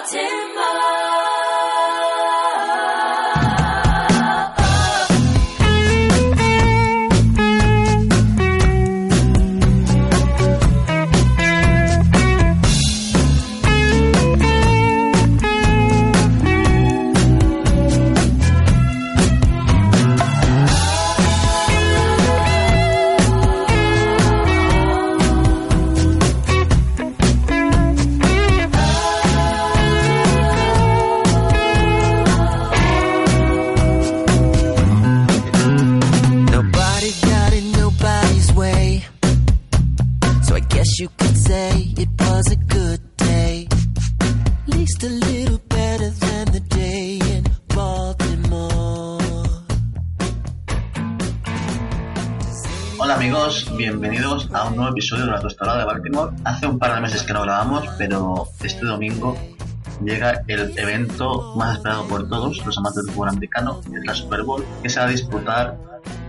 exalted. Un nuevo episodio de la tostada de Baltimore. Hace un par de meses que no grabamos, pero este domingo llega el evento más esperado por todos los amantes del fútbol americano, que es la Super Bowl, que se va a disputar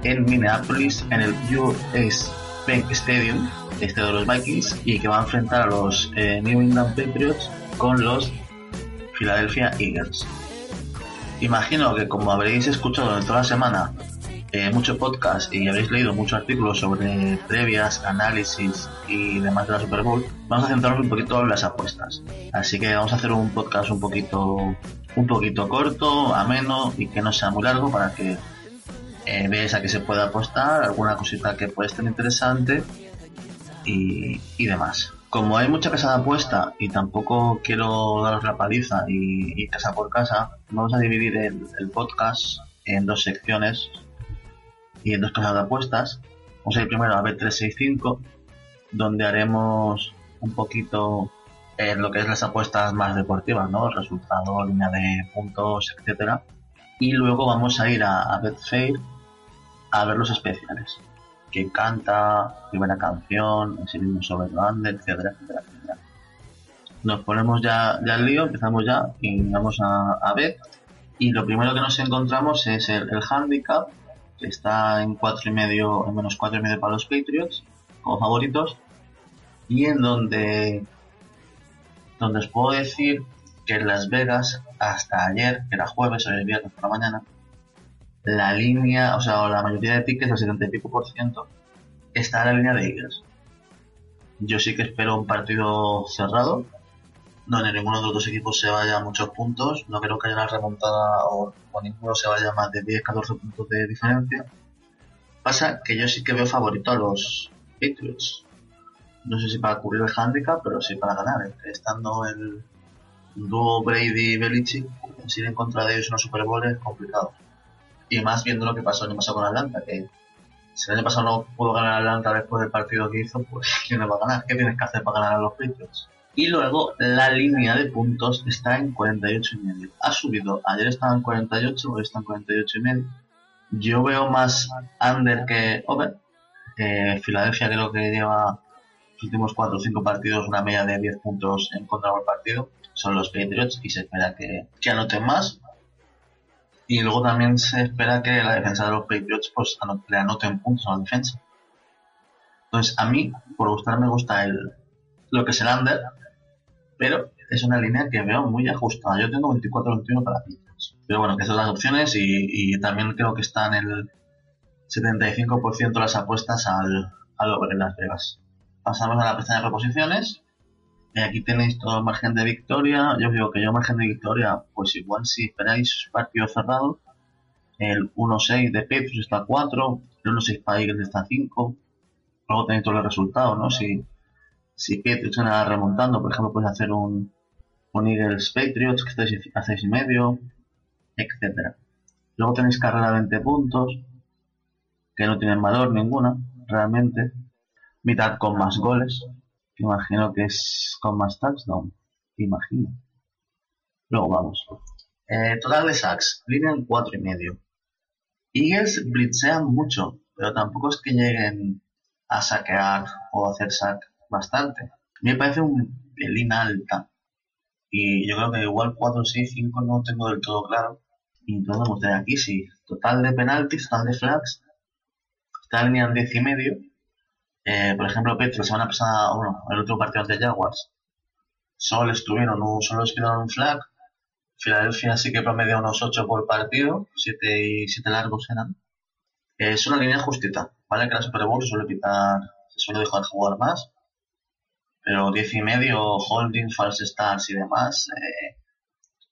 en Minneapolis, en el US Bank Stadium, este de los Vikings, y que va a enfrentar a los eh, New England Patriots con los Philadelphia Eagles. Imagino que como habréis escuchado en toda la semana eh, mucho podcast y habéis leído muchos artículos sobre previas, análisis y demás de la Super Bowl, vamos a centrarnos un poquito en las apuestas. Así que vamos a hacer un podcast un poquito, un poquito corto, ameno y que no sea muy largo para que eh, veáis a qué se puede apostar, alguna cosita que puede estar interesante y, demás. Como hay mucha casa de apuesta y tampoco quiero daros la paliza y, casa por casa, vamos a dividir el podcast en dos secciones y en dos casas de apuestas. Vamos a ir primero a B365, donde haremos un poquito en lo que es las apuestas más deportivas, ¿no? Resultado, línea de puntos, etcétera. Y luego vamos a ir a, Betfair a ver los especiales. que canta, primera canción, ese mismo sobre el etcétera, etcétera. Nos ponemos ya, ya al lío, empezamos ya y vamos a, a Bet. Y lo primero que nos encontramos es el handicap, está en cuatro y medio, en menos cuatro y medio para los Patriots como favoritos y en donde donde os puedo decir que en Las Vegas hasta ayer, que era jueves o el viernes por la mañana, la línea, o sea, la mayoría de tickets, el 70 y pico por ciento, está en la línea de Eagles. Yo sí que espero un partido cerrado, donde ninguno de los dos equipos se vaya a muchos puntos. No creo que haya una remontada o, ninguno se vaya más de 10-14 puntos de diferencia. Pasa que yo sí que veo favorito a los Patriots. No sé si para cubrir el handicap, pero sí para ganar. Estando el dúo Brady-Belichick, ir en contra de ellos en los Super Bowl es complicado. Y más viendo lo que pasó el año pasado con Atlanta, que si el año pasado no pudo ganar Atlanta después del partido que hizo, pues ¿quién le va a ganar? ¿Qué tienes que hacer para ganar a los Patriots? Y luego la línea de puntos está en 48 y medio. Ha subido. Ayer estaba en 48, hoy está en 48 y medio. Yo veo más under que over. Eh, Filadelfia creo que lleva los últimos 4 o 5 partidos una media de 10 puntos en contra del partido. Son los Patriots y se espera que, que anoten más. Y luego también se espera que la defensa de los Patriots pues le anoten puntos a la defensa. Entonces a mí, por gustar, me gusta el, lo que es el under pero es una línea que veo muy ajustada. Yo tengo 24-21 para Patriots. Pero bueno, que son las opciones y, también creo que están el 75% de las apuestas al, al over en Las Vegas. Pasamos a la pestaña de reposiciones. Y aquí tenéis todo el margen de victoria. Yo digo que yo margen de victoria, pues igual si esperáis partido cerrado, el 1-6 de Patriots está a 4, el 1-6 para Eagles está a 5. Luego tenéis todos los resultados, ¿no? Si si Patriots gana remontando, por ejemplo, puedes hacer un, un Eagles Patriots que estáis a 6 y medio. Luego tenéis carrera de 20 puntos, que no tienen valor ninguna, realmente. Mitad con más goles, que imagino que es con más touchdown, imagino. Luego vamos. Eh, total de sacks, línea en 4 y medio. Eagles blitzean mucho, pero tampoco es que lleguen a saquear o hacer sack bastante. me parece un pelín alta. Y yo creo que igual 4, 6, 5 no tengo del todo claro. Y entonces me gustaría aquí, sí. Total de penaltis, total de flags. Está en 10 y medio. Eh, por ejemplo, Petro, la semana pasada, bueno, el otro partido de Jaguars, solo estuvieron un, solo estuvieron un flag. Filadelfia sí que promedia unos 8 por partido, 7 y 7 largos eran. Es una línea justita, ¿vale? Que la Super Bowl suele quitar, se suele dejar jugar más. Pero 10 y medio, holding, false starts y demás, eh,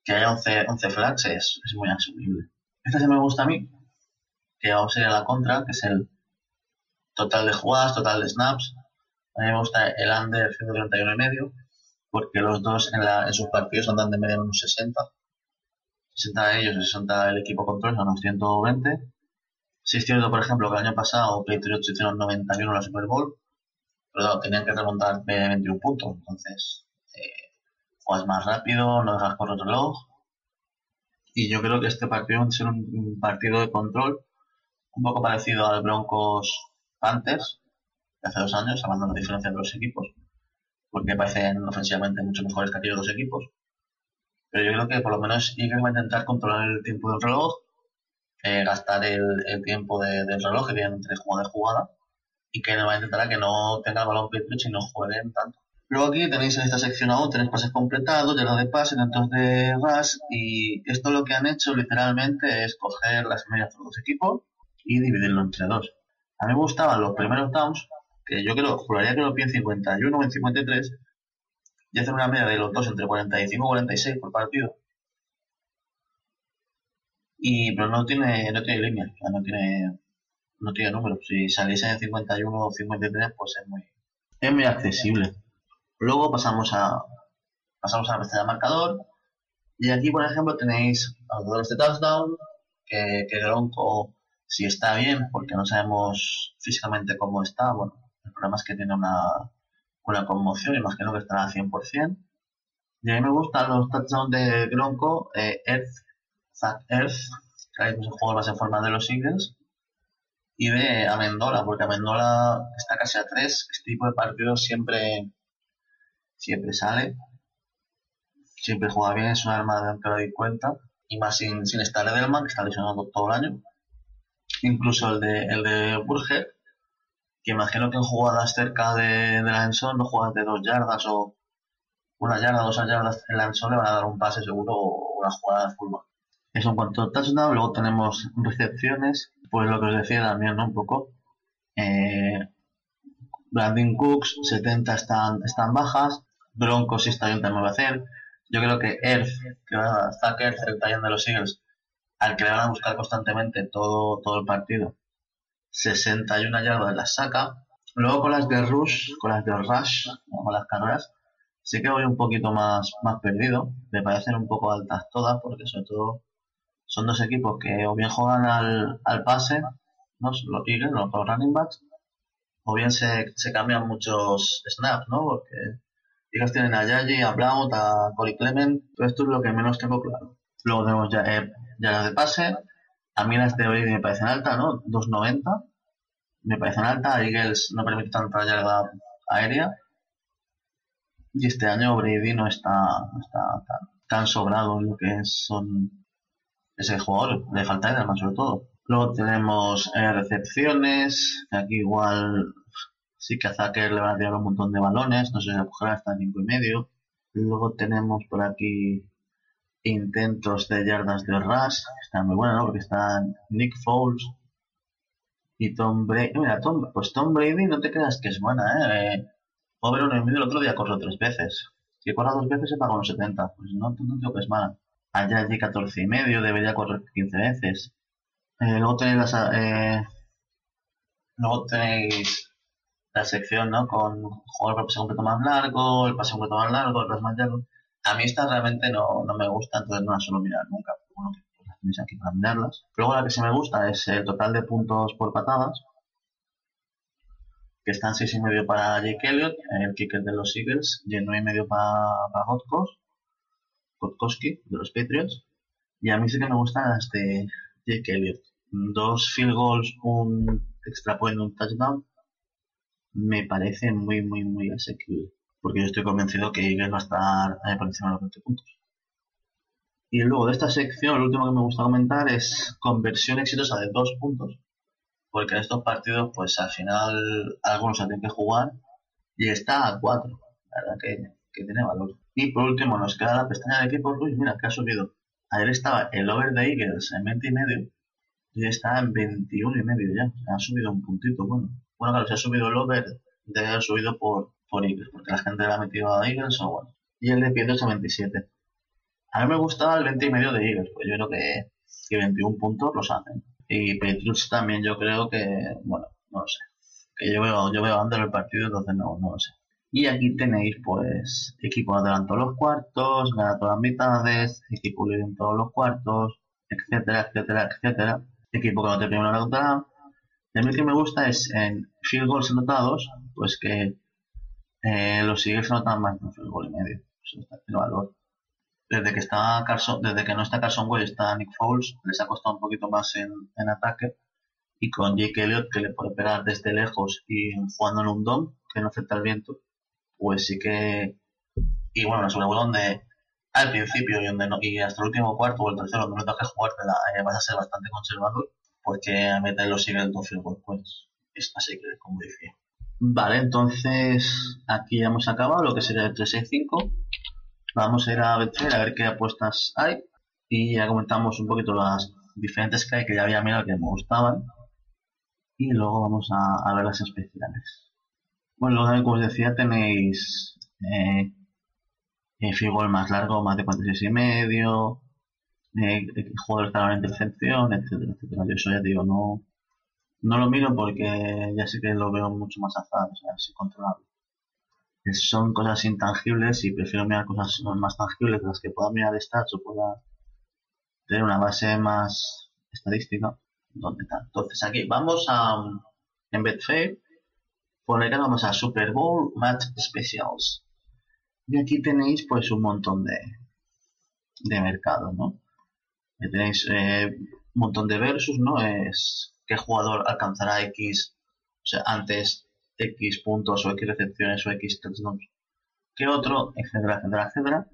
que haya 11, 11 flags es, es muy asumible. Esta se me gusta a mí, que vamos a ir a la contra, que es el total de jugadas, total de snaps. A mí me gusta el under 131 y medio, porque los dos en, la, en sus partidos andan de media unos 60. 60 ellos y 60 el equipo control, son unos 120. Si es cierto, por ejemplo, que el año pasado Patriots hicieron 91 en la Super Bowl, pero tenían que remontar 21 puntos, entonces eh, juegas más rápido, no dejas correr el reloj. Y yo creo que este partido va a ser un partido de control un poco parecido al Broncos Panthers de hace dos años, hablando de la diferencia entre los equipos, porque parecen ofensivamente mucho mejores que aquellos dos equipos. Pero yo creo que por lo menos Eagles va a intentar controlar el tiempo del reloj, eh, gastar el, tiempo del reloj que tienen entre jugada y y que va a intentar que no tenga el balón Patriots y no jueguen tanto. Luego aquí tenéis en esta sección aún, tenéis pases completados, llenos de pases, tantos de gas, y esto lo que han hecho literalmente es coger las medias de los equipos y dividirlo entre dos. A mí me gustaban los primeros downs, que yo creo, juraría que lo pide en 51 o en 53, y hacer una media de los dos entre 45 y 46 por partido. Y, pero no tiene, no tiene línea, no tiene, no tiene números. Si saliese en 51 o 53, pues es muy, es muy accesible. Luego pasamos a, pasamos a la pestaña de marcador. Y aquí, por ejemplo, tenéis los de touchdown, que, que Gronco si está bien, porque no sabemos físicamente cómo está, bueno, el problema es que tiene una, una conmoción, imagino que estará al 100%. Y a mí me gustan los touchdowns de Gronko, eh, Earth, Zach Earth, que es un juego más en forma de los Eagles, y de Amendola, porque Amendola está casi a 3, este tipo de partidos siempre, siempre sale, siempre juega bien, es un arma de que lo cuenta, y más sin, sin estar Edelman, que está lesionado todo el año. Incluso el de, el de Burger, que imagino que en jugadas cerca de, la Enson, no jugadas de dos yardas o una yarda, dos yardas en la le van a dar un pase seguro o una jugada de fútbol. Eso en cuanto a touchdown, luego tenemos recepciones, pues lo que os decía también, ¿no? Un poco. Eh, Brandon Cooks, 70 están, están bajas, Broncos y está bien también va a hacer. Yo creo que Earth, que va a el tallón de los Eagles, al que le van a buscar constantemente todo, todo el partido, 61 yardas las saca. Luego con las de Rush, con las de Rush, con las carreras, sí que voy un poquito más, más perdido. Me parecen un poco altas todas, porque sobre todo son dos equipos que o bien juegan al, al pase, ¿no? los Eagles, los, running backs, o bien se, se cambian muchos snaps, ¿no? Porque Eagles tienen a Yaji, a Blount, a Corey Clement, todo esto es lo que menos tengo claro. Luego tenemos ya eh, ya de pase. A mí las de hoy me parecen altas, ¿no? 2.90. Me parecen altas. Eagles no permite tanta yarda aérea. Y este año Brady no está, está tan, sobrado en lo que son ese jugador. Le falta más sobre todo. Luego tenemos eh, recepciones. Aquí igual sí que a Zucker le van a tirar un montón de balones. No sé si cogerá hasta 5 y medio. Luego tenemos por aquí intentos de yardas de Rush, están muy buenos, ¿no? Porque están Nick Foles y Tom Brady. Mira, Tom, pues Tom Brady no te creas que es buena, ¿eh? Pobre uno y medio, el otro día corrió tres veces. Si corra dos veces se paga unos 70. Pues no, no digo que es mala. Allá allí 14 y medio, debería correr 15 veces. Eh, luego tenéis las, eh, luego tenéis la sección, ¿no? Con jugar el pase completo más largo, el pase completo más largo, el pase más largo. A mí estas realmente no, no me gusta, entonces no las suelo mirar nunca. Bueno, tenéis aquí para mirarlas. Luego la que sí me gusta es el total de puntos por patadas, que están seis y medio para Jake Elliott, el kicker de los Eagles, y el nueve y medio para, para Kotkowski, de los Patriots. Y a mí sí que me gustan de Jake Elliott. Dos field goals, un extra point, un touchdown, me parece muy, muy, muy asequible porque yo estoy convencido que Eagles va a estar por encima de los 20 puntos. Y luego de esta sección, lo último que me gusta comentar es conversión exitosa de dos puntos, porque en estos partidos, pues al final algunos se tienen que jugar y está a cuatro, la verdad que, que tiene valor. Y por último nos queda la pestaña de equipos. Uy, mira, que ha subido. Ayer estaba el over de Eagles en 20 y medio y está en 21 y medio ya. ha subido un puntito. Bueno, bueno claro, se ha subido el over, debe haber subido por, por Eagles, porque la gente le ha metido a Eagles o bueno. Y el de Pietros a 27. A mí me gustaba el 20 y medio de Eagles, pues yo creo que, que 21 puntos los hacen. Y Patriots también yo creo que, bueno, no lo sé. Que yo veo, yo veo under el partido, entonces no, no lo sé. Y aquí tenéis, pues, equipo adelanto los cuartos, gana todas las mitades, equipo líder en todos los cuartos, etcétera, etcétera, etcétera. Equipo que no te primero anotará. Y a mí lo que me gusta es en field goals anotados, pues que eh, los Eagles anotan más de un field goal y medio. Eso está en valor. Desde que está desde que no está Carson Wentz está Nick Foles, les ha costado un poquito más en, en ataque. Y con Jake Elliott, que le puede pegar desde lejos y jugando en un dom, que no afecta el viento, pues sí que. Y bueno, la segunda donde al principio y, donde no, y hasta el último cuarto o el tercero, donde no tengas que jugar, eh, vas a ser bastante conservador, porque a meter los siguen dos pues es así que, como decía. Vale, entonces aquí ya hemos acabado lo que sería el 365. Vamos a ir a Betfair a ver qué apuestas hay y ya comentamos un poquito las diferentes que hay que ya había mirado que me gustaban y luego vamos a ver las especiales. Bueno, como os decía, tenéis eh, más largo, más de 46 y medio, eh, jugadores que la intercepción, etcétera, etcétera. Yo eso ya digo, no, no lo miro porque ya sé que lo veo mucho más azar, o sea, así controlable. Son cosas intangibles y prefiero mirar cosas más tangibles de las que pueda mirar stats o pueda tener una base más estadística. ¿Dónde está? Entonces aquí vamos a en Betfair por acá vamos a Super Bowl Match Specials. Y aquí tenéis pues un montón de, de mercados, ¿no? tenéis eh, un montón de versus, ¿no? Es qué jugador alcanzará X, o sea, antes X puntos o X recepciones o X touchdowns que otro, etcétera, etcétera, etcétera.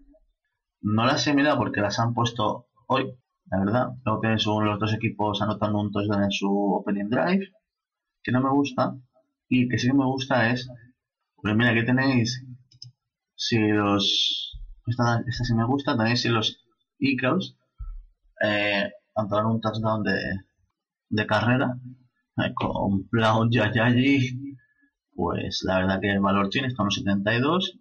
No las he mirado porque las han puesto hoy, la verdad. Creo que son los dos equipos anotando un touchdown en su opening drive, que no me gusta. Y que sí que me gusta es, pues mira, aquí tenéis, si los, esta, esta sí me gusta, tenéis si los Eagles eh, un touchdown de, de carrera eh, con Brown Yayayi, pues la verdad que el valor tiene, está en 72.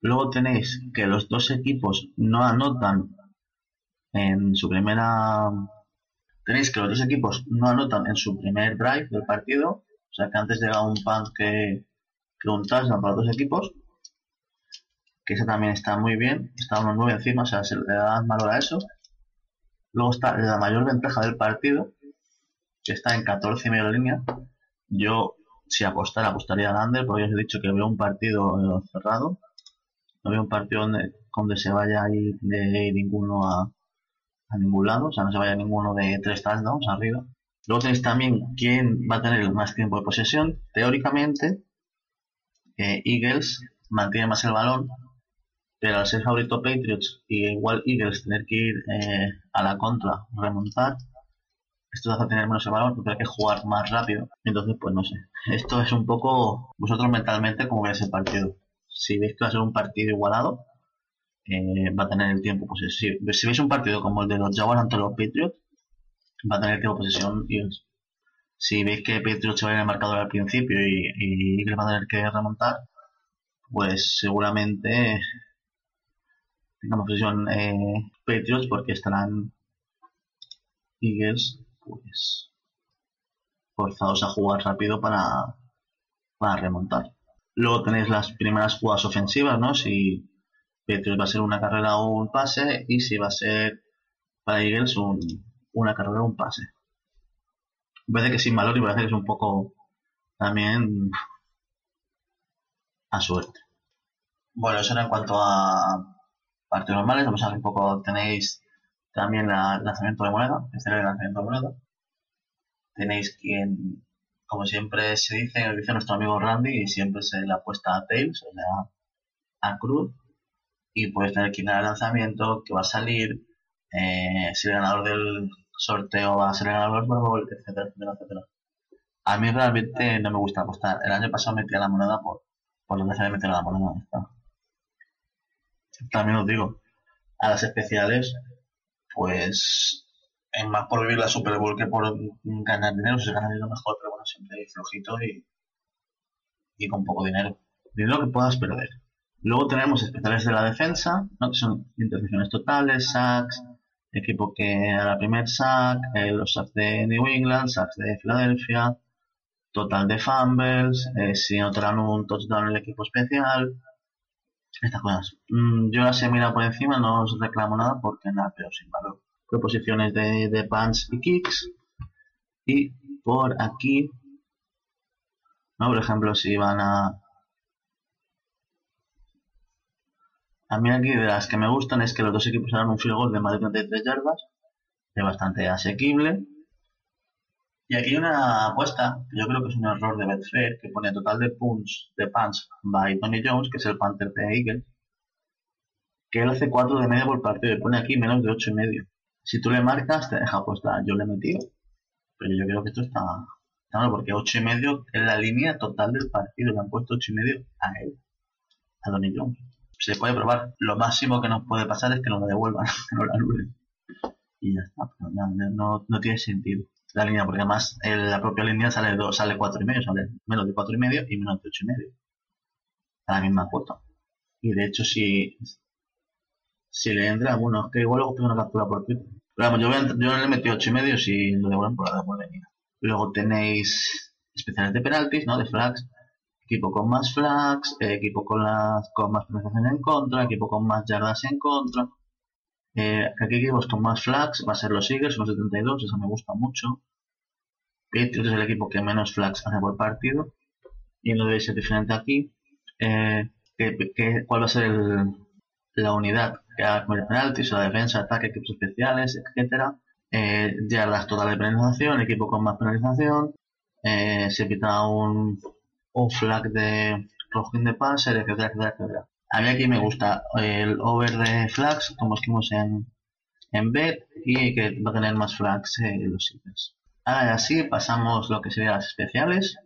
Luego tenéis que los dos equipos no anotan en su primera tenéis que los dos equipos no anotan en su primer drive del partido o sea que antes llegaba un punt que, un touchdown para dos equipos. Que ese también está muy bien. Está unos 9 encima, o sea, se le da valor a eso. Luego está la mayor ventaja del partido, que está en 14 y medio línea. Yo, si apostara, apostaría al under, porque os he dicho que veo un partido eh, cerrado. No veo un partido donde, donde se vaya a de ninguno a, a ningún lado, o sea, no se vaya ninguno de tres touchdowns arriba. Luego tenéis también quién va a tener más tiempo de posesión. Teóricamente, eh, Eagles mantiene más el balón, pero al ser favorito Patriots y igual Eagles tener que ir eh, a la contra, remontar, esto hace tener menos el balón, porque hay que jugar más rápido. Entonces, pues no sé. Esto es un poco vosotros mentalmente como veis el partido. Si veis que va a ser un partido igualado, eh, va a tener el tiempo. Pues si, si veis un partido como el de los Jaguars ante los Patriots, va a tener que posesión y si veis que Patriots se va a ir el marcador al principio y, y va a tener que remontar, pues seguramente tengamos posesión eh, porque estarán Eagles pues forzados a jugar rápido para, para remontar. Luego tenéis las primeras jugadas ofensivas, ¿no? Si Patriots va a ser una carrera o un pase y si va a ser para Eagles un, una carrera o un pase. Parece que sin valor y que es un poco también a suerte. Bueno, eso era en cuanto a partidos normales. Vamos a ver un poco, tenéis también el lanzamiento de moneda, este es el lanzamiento de moneda. Tenéis quien, como siempre se dice, dice nuestro amigo Randy, y siempre se le apuesta a Tails, o sea, a Cruz. Y puedes tener quien el lanzamiento, que va a salir, eh, si el ganador del sorteo va a ser el ganador etcétera, etcétera, etcétera. A mí realmente no me gusta apostar. El año pasado metía la moneda por, por que se me metió la moneda. también os digo, a las especiales, pues es más por vivir la Super Bowl que por ganar dinero. Si se gana dinero mejor, pero bueno, siempre flojito y, y con poco dinero. Dinero que puedas perder. Luego tenemos especiales de la defensa, ¿no? que son intercepciones totales, sacks, equipo que a la primer sack, eh, los sacks de New England, sacks de Filadelfia, total de fumbles, eh, si anotarán un touchdown en el equipo especial, estas cosas. Mm, yo las he mirado por encima, no os reclamo nada porque nada, pero sin valor. Proposiciones de, de pants y kicks. Y por aquí, ¿no? por ejemplo, si van a, A mí aquí de las que me gustan es que los dos equipos hagan un field goal de más de 33 yardas, es bastante asequible. Y aquí hay una apuesta, que yo creo que es un error de Betfair, que pone total de punts de punts by Tony Jones, que es el Panther de Eagles, que él hace 4 de media por partido y pone aquí menos de 8 y medio. Si tú le marcas, te deja apuesta. Yo le he metido, pero yo creo que esto está, está porque 8 y medio es la línea total del partido. Le han puesto 8 y medio a él, a Tony Jones se puede probar. Lo máximo que nos puede pasar es que nos lo devuelvan, que nos lo. Y ya está, no, no, tiene sentido la línea, porque además la propia línea sale dos, sale cuatro y medio, sale menos de cuatro y medio y menos de ocho y medio. A la misma cuota. Y de hecho si, si le entra, bueno, es que igual luego tengo una captura por Twitter. Pero vamos, yo, voy a, yo le metí ocho y medio si lo devuelven por la devuelven. Luego tenéis especiales de penaltis, ¿no? De flags equipo con más flags, equipo con, las, con más penetración en contra, equipo con más yardas en contra. Eh, aquí equipos con más flags va a ser los Eagles, los 72, eso me gusta mucho. Patriots es el equipo que menos flags hace por partido. Y lo veis diferente aquí. Eh, cuál va a ser la unidad que haga con el penaltis, la defensa, ataque, equipos especiales, etcétera. Eh, yardas total de penalización, equipo con más penalización. Eh, se pita un, o flag de rojín de passer, etcétera, etcétera, etcétera. A mí aquí me gusta el over de flags, como escribimos en, en bet, y que va a tener más flags en los sitios. Ahora así pasamos lo que serían las especiales.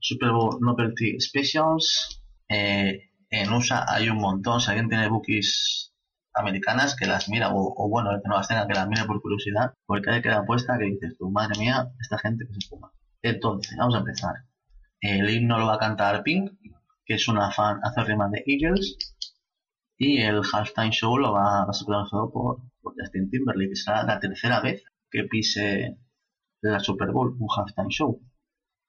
Super Bowl Novelty Specials. Eh, en USA hay un montón. Si alguien tiene bookies americanas que las mira, o, bueno, el que no las tenga que las mire por curiosidad, porque hay que dar apuesta que dices tú, madre mía, esta gente que se fuma. Entonces, vamos a empezar. El himno lo va a cantar Pink, que es una fan acérrima de Eagles. Y el halftime show lo va, a ser pronunciado por, Justin Timberlake. Será la tercera vez que pise la Super Bowl, un halftime show.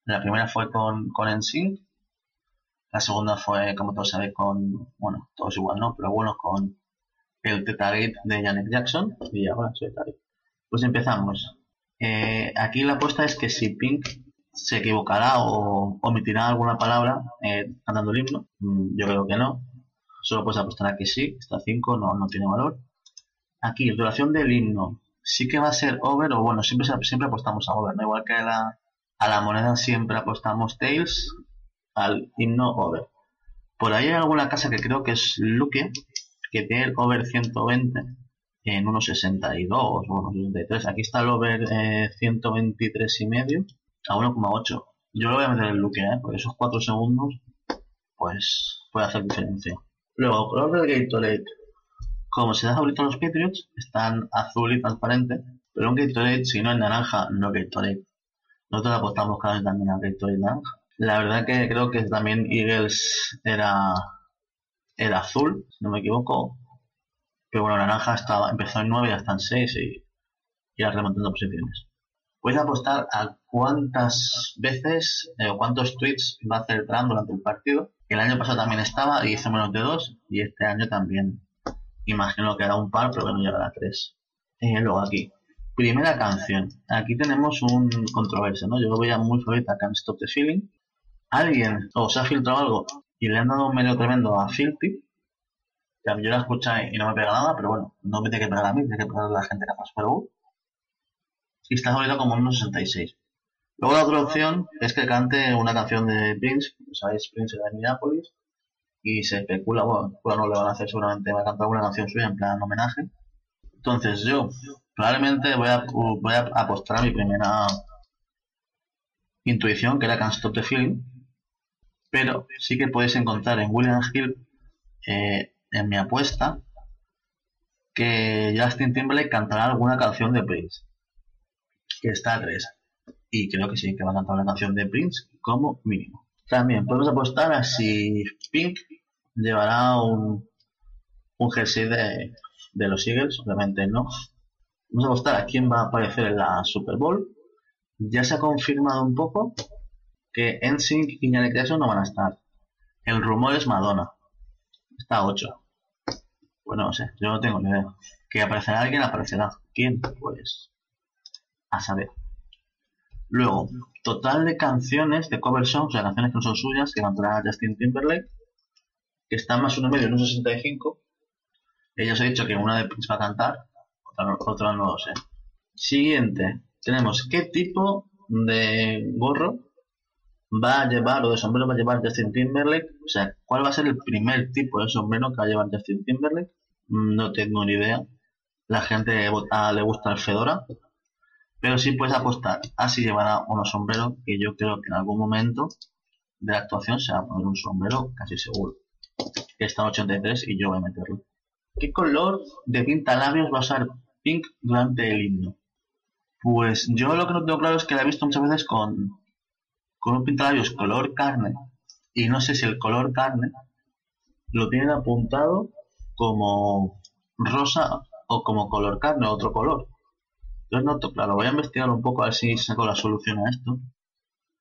La primera fue con, con NSYNC. La segunda fue, como todos sabéis, con, bueno, todos igual, ¿no? Pero bueno, con el Teta de Janet Jackson. Y ahora soy Pues empezamos. Eh, aquí la apuesta es que si Pink se equivocará o omitirá alguna palabra eh, cantando el himno. Mm, yo creo que no. Solo puedes apostar a que sí. Está 5, no, no tiene valor. Aquí, duración del himno. Sí que va a ser over o bueno, siempre, siempre apostamos a over. ¿no? Igual que a la, a la moneda siempre apostamos tails, al himno over. Por ahí hay alguna casa que creo que es Luke, que tiene el over 120 en unos 62 o unos 63. Aquí está el over eh, 123 y medio a 1,8. Yo lo voy a meter en Luke, ¿eh? porque esos 4 segundos, pues puede hacer diferencia. Luego, color del Gatorade. Como se da ahorita los Patriots, están azul y transparente, pero un Gatorade, si no es naranja, no Gatorade. Nosotros apostamos cada vez también a Gatorade naranja. La verdad que creo que también Eagles era, era azul, si no me equivoco. Pero bueno, naranja estaba, empezó en 9 y ya está en 6 y, y remontando posiciones. Puedes apostar a cuántas veces eh, cuántos tweets va a hacer Trump durante el partido. El año pasado también estaba y hizo menos de dos y este año también. Imagino que era un par, pero que no llegará a tres. Eh, luego aquí. Primera canción. Aquí tenemos un controversia, ¿no? Yo lo veía muy favorita Can't Stop the Feeling. Alguien o se ha filtrado algo y le han dado un medio tremendo a Filthy. Yo la escuché y no me pega nada, pero bueno, no me tiene que pegar a mí, tiene que pegar a la gente que hace Super y está jodido como unos 66. Luego la otra opción es que cante una canción de Prince, sabéis, Prince de Minneapolis, y se especula, bueno, no le van a hacer seguramente, va a cantar una canción suya en plan homenaje. Entonces yo probablemente voy a, voy apostar a mi primera intuición, que era Can't Stop the Feeling, pero sí que podéis encontrar en William Hill eh, en mi apuesta que Justin Timberlake cantará alguna canción de Prince. Que está a tres. Y creo que sí, que va a cantar una canción de Prince como mínimo. También podemos apostar a si Pink llevará un, un jersey de, de los Eagles, obviamente no. Vamos a apostar a quién va a aparecer en la Super Bowl. Ya se ha confirmado un poco que NSYNC y Janet Jackson no van a estar. El rumor es Madonna. Está a 8. Bueno, no sé, yo no tengo ni idea. Que aparecerá alguien, aparecerá. ¿Quién? Pues a saber. Luego, total de canciones de cover songs, o sea, canciones que no son suyas, que cantará Justin Timberlake, que está más uno medio en un 65. Ellos he dicho que una de Prince va a cantar, otra, otra no lo sé. Siguiente, tenemos qué tipo de gorro va a llevar o de sombrero va a llevar Justin Timberlake. O sea, ¿cuál va a ser el primer tipo de sombrero que va a llevar Justin Timberlake? Mm, no tengo ni idea. La gente vota, le gusta el Fedora. Pero sí puedes apostar a si llevará unos sombreros que yo creo que en algún momento de la actuación se va a poner un sombrero casi seguro. Está en 83 y yo voy a meterlo. ¿Qué color de pinta labios va a usar Pink durante el himno? Pues yo lo que no tengo claro es que la he visto muchas veces con, con un pintalabios color carne y no sé si el color carne lo tienen apuntado como rosa o como color carne, otro color. Entonces no, claro, voy a investigar un poco a ver si saco la solución a esto.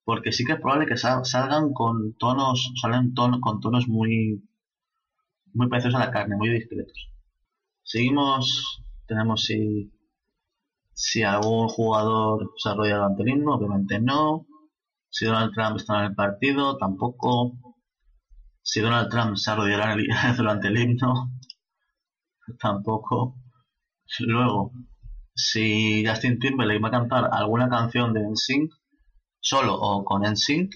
Porque sí que es probable que salgan con tonos, salen con tonos muy, muy parecidos a la carne, muy discretos. Seguimos, tenemos si, si algún jugador se arrolla durante el himno, obviamente no. Si Donald Trump está en el partido, tampoco. Si Donald Trump se arrodillará durante el himno, tampoco. Luego, si Justin Timberlake va a cantar alguna canción de NSYNC, solo o con NSYNC,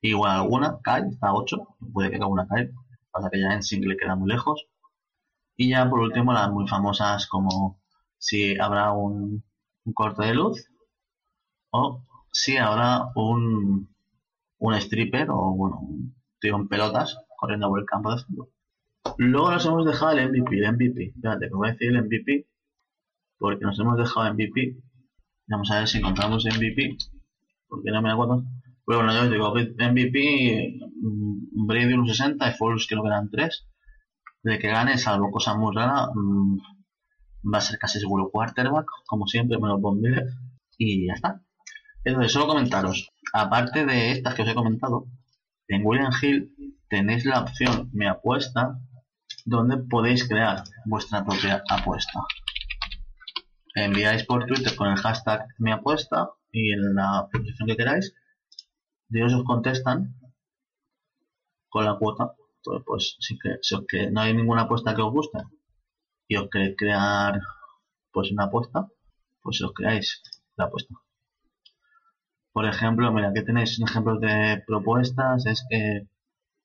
igual alguna, cae, está a 8, puede que alguna cae, pasa que ya NSYNC le queda muy lejos. Y ya por último las muy famosas como si habrá un, un corte de luz o si habrá un, un stripper o bueno, un tío en pelotas corriendo por el campo de fútbol. Luego nos hemos dejado el MVP, el MVP. Espérate, que voy a decir el MVP porque nos hemos dejado MVP. Vamos a ver si encontramos MVP, porque no me acuerdo. Pero bueno, yo digo, MVP, mm, Brady 1.60 y Foles creo que eran 3. De que gane, salvo cosas muy raras, mm, va a ser casi seguro quarterback, como siempre, menos Von Y ya está. Entonces, solo comentaros, aparte de estas que os he comentado, en William Hill tenéis la opción Me Apuesta, donde podéis crear vuestra propia apuesta enviáis por Twitter con el hashtag mi apuesta y en la posición que queráis, ellos os contestan con la cuota. Pues si, que, si que no hay ninguna apuesta que os guste y os queréis crear pues una apuesta, pues os creáis la apuesta. Por ejemplo, mira, aquí tenéis ejemplos de propuestas, es que,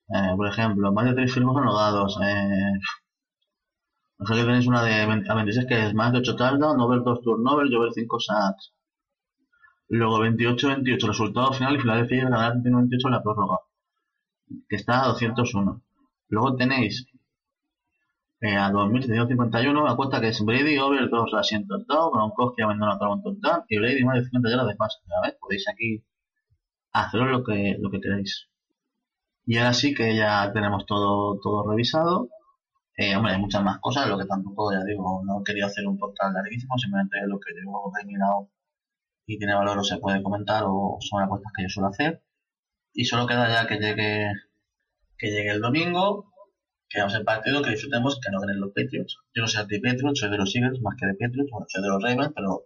eh, por ejemplo, más de tres filmes anodados, eh, sea que tenéis una de a 26 que es más de 8 touchdowns, no ver 2 turnovers, ver 5 sacks. Luego 28-28, resultado final y Filadelfia ganar 28 en la prórroga, que está a 201. Luego tenéis eh, a 2751 la cuenta que es Brady over 2 asientos touchdown, Gronkowski abandona todo un y Brady más de 50 yardas de pase. A ver, podéis aquí hacer lo que, lo que queráis. Y ahora sí que ya tenemos todo, todo revisado eh, hombre, hay muchas más cosas, lo que tampoco, ya digo, no he querido hacer un podcast larguísimo, simplemente lo que yo he mirado y tiene valor o se puede comentar o son apuestas que yo suelo hacer. Y solo queda ya que llegue, que llegue el domingo, que hagamos el partido, que disfrutemos, que no ganen los Patriots. Yo no soy anti-Patriots, soy de los Eagles más que de Patriots, bueno, soy de los Ravens, pero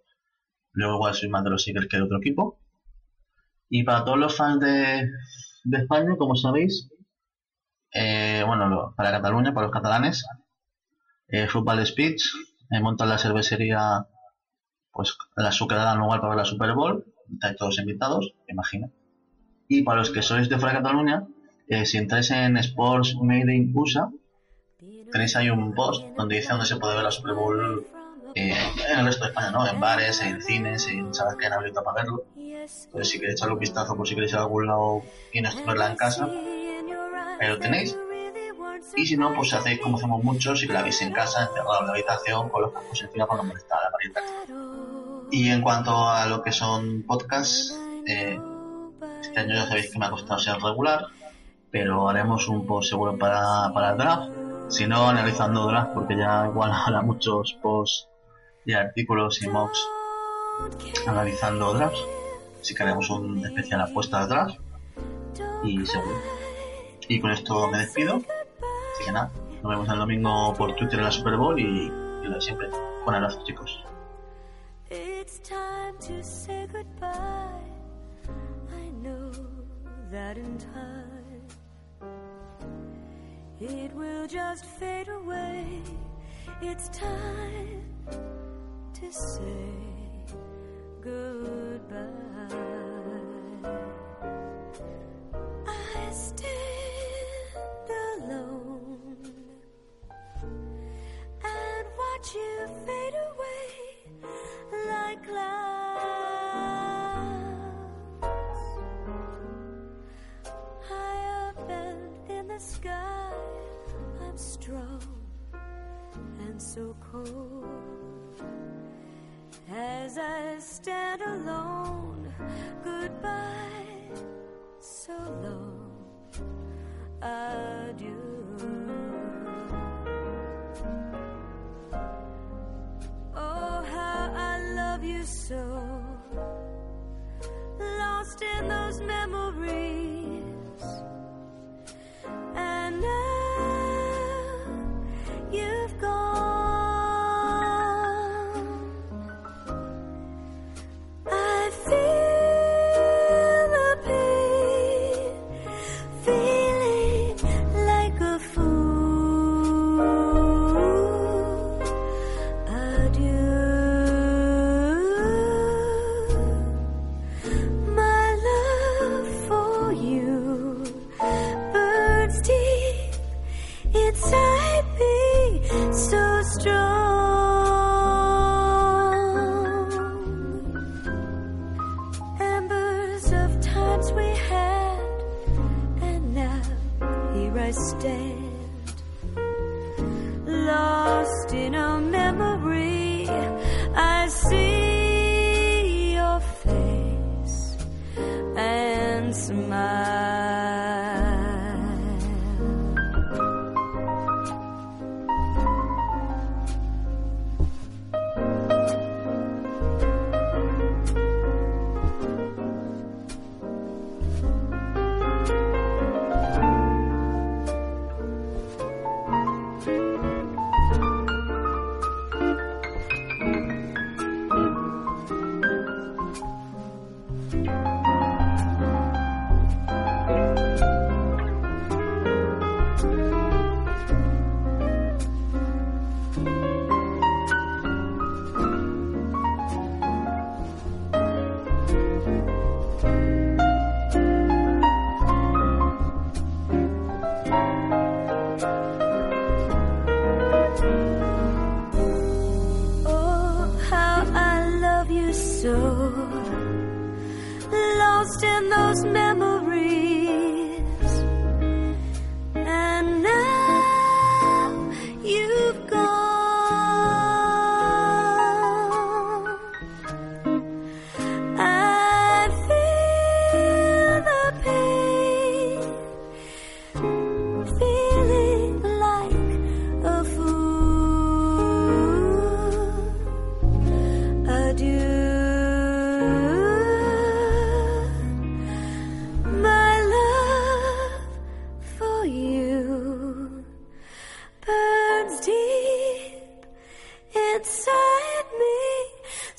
luego igual soy más de los Eagles que de otro equipo. Y para todos los fans de, de España, como sabéis, eh, bueno, para Cataluña, para los catalanes, eh, Football Speech, eh, montan la cervecería, pues la sucrada anual para la Super Bowl, estáis todos invitados, imagino. Y para los que sois de fuera de Cataluña, eh, si entráis en Sports Made in USA, tenéis ahí un post donde dice dónde se puede ver la Super Bowl eh, en el resto de España, ¿no? En bares, en cines, en sabes que han abierto para verlo. Entonces si queréis echarle un vistazo por si queréis ir a algún lado y no verla en casa, lo tenéis. Y si no, pues hace como hacemos muchos y que la veis en casa, encerrado en la habitación, con los cascos encima para no molestar la parienta. Y en cuanto a lo que son podcasts, eh, este año ya sabéis que me ha costado ser regular, pero haremos un post seguro para, para el draft. Si no, analizando draft, porque ya igual habrá muchos posts y artículos y mocks analizando drafts. Así que haremos un especial apuesta de draft y seguro. Y con esto me despido. Así que nada, nos vemos el domingo por Twitter en la Super Bowl y, y lo de siempre. Un abrazo, chicos. It's time to say goodbye. I know that in time it will just fade away. It's time to say goodbye. I stand you fade away like clouds. High up and in the sky, I'm strong and so cold. As I stand alone, goodbye, so long, adieu. So. Lost in those memories. I stand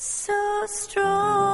so strong.